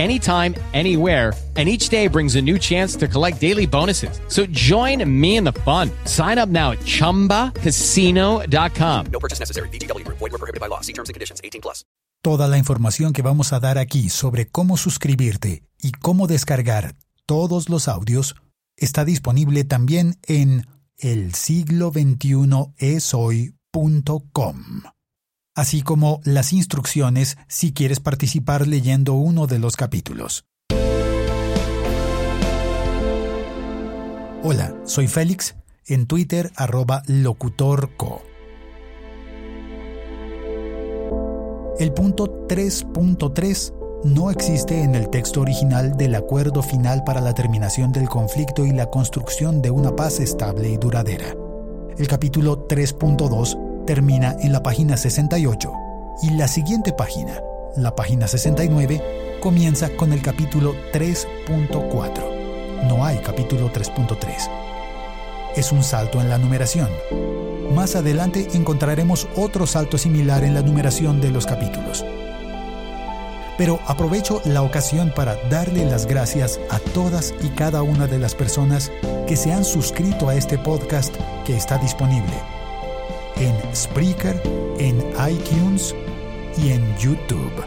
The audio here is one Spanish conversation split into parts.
anytime, anywhere and each day brings a new chance to collect daily bonuses. So join me in the fun. Sign up now at ChumbaCasino.com. No purchase necessary. VGW Group. Void were prohibited by law. See terms and conditions. 18 plus. Toda la información que vamos a dar aquí sobre cómo suscribirte y cómo descargar todos los audios está disponible también en el siglo hoy.com así como las instrucciones si quieres participar leyendo uno de los capítulos. Hola, soy Félix, en Twitter arroba locutorco. El punto 3.3 no existe en el texto original del acuerdo final para la terminación del conflicto y la construcción de una paz estable y duradera. El capítulo 3.2 termina en la página 68 y la siguiente página, la página 69, comienza con el capítulo 3.4 no hay capítulo 3.3. Es un salto en la numeración. Más adelante encontraremos otro salto similar en la numeración de los capítulos. Pero aprovecho la ocasión para darle las gracias a todas y cada una de las personas que se han suscrito a este podcast que está disponible en Spreaker, en iTunes y en YouTube.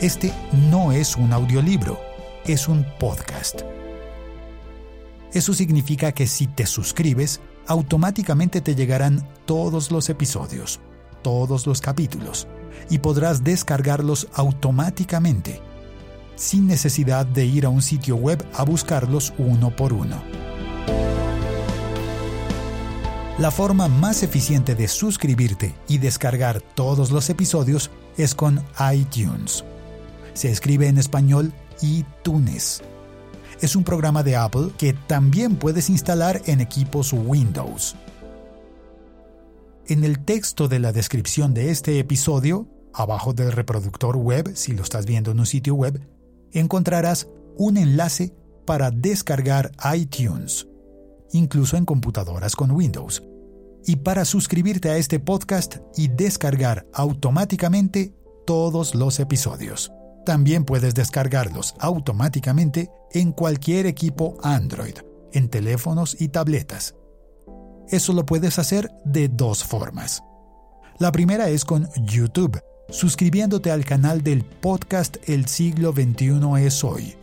Este no es un audiolibro es un podcast. Eso significa que si te suscribes, automáticamente te llegarán todos los episodios, todos los capítulos, y podrás descargarlos automáticamente, sin necesidad de ir a un sitio web a buscarlos uno por uno. La forma más eficiente de suscribirte y descargar todos los episodios es con iTunes. Se escribe en español iTunes. Es un programa de Apple que también puedes instalar en equipos Windows. En el texto de la descripción de este episodio, abajo del reproductor web, si lo estás viendo en un sitio web, encontrarás un enlace para descargar iTunes, incluso en computadoras con Windows, y para suscribirte a este podcast y descargar automáticamente todos los episodios. También puedes descargarlos automáticamente en cualquier equipo Android, en teléfonos y tabletas. Eso lo puedes hacer de dos formas. La primera es con YouTube, suscribiéndote al canal del podcast El siglo XXI es hoy.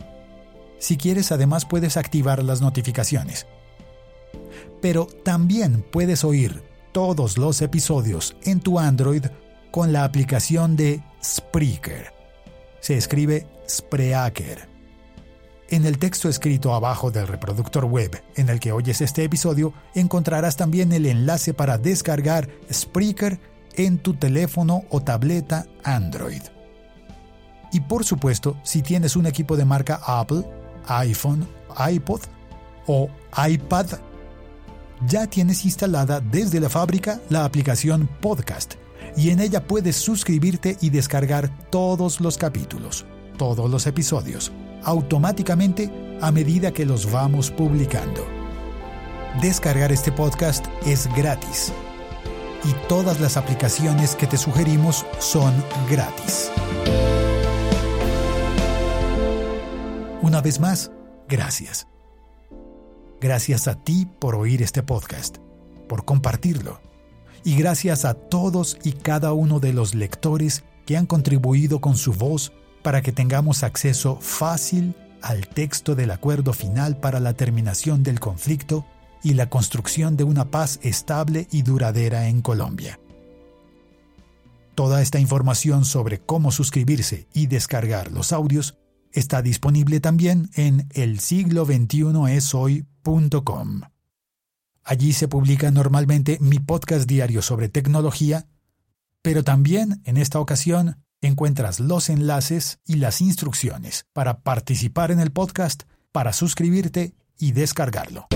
Si quieres, además puedes activar las notificaciones. Pero también puedes oír todos los episodios en tu Android con la aplicación de Spreaker se escribe Spreaker. En el texto escrito abajo del reproductor web en el que oyes este episodio encontrarás también el enlace para descargar Spreaker en tu teléfono o tableta Android. Y por supuesto, si tienes un equipo de marca Apple, iPhone, iPod o iPad, ya tienes instalada desde la fábrica la aplicación Podcast y en ella puedes suscribirte y descargar todos los capítulos, todos los episodios, automáticamente a medida que los vamos publicando. Descargar este podcast es gratis y todas las aplicaciones que te sugerimos son gratis. Una vez más, gracias. Gracias a ti por oír este podcast, por compartirlo y gracias a todos y cada uno de los lectores que han contribuido con su voz para que tengamos acceso fácil al texto del acuerdo final para la terminación del conflicto y la construcción de una paz estable y duradera en Colombia. Toda esta información sobre cómo suscribirse y descargar los audios está disponible también en el siglo 21 esoy.com. Allí se publica normalmente mi podcast diario sobre tecnología, pero también en esta ocasión encuentras los enlaces y las instrucciones para participar en el podcast, para suscribirte y descargarlo.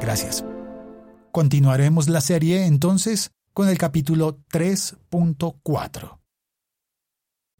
Gracias. Continuaremos la serie entonces con el capítulo 3.4.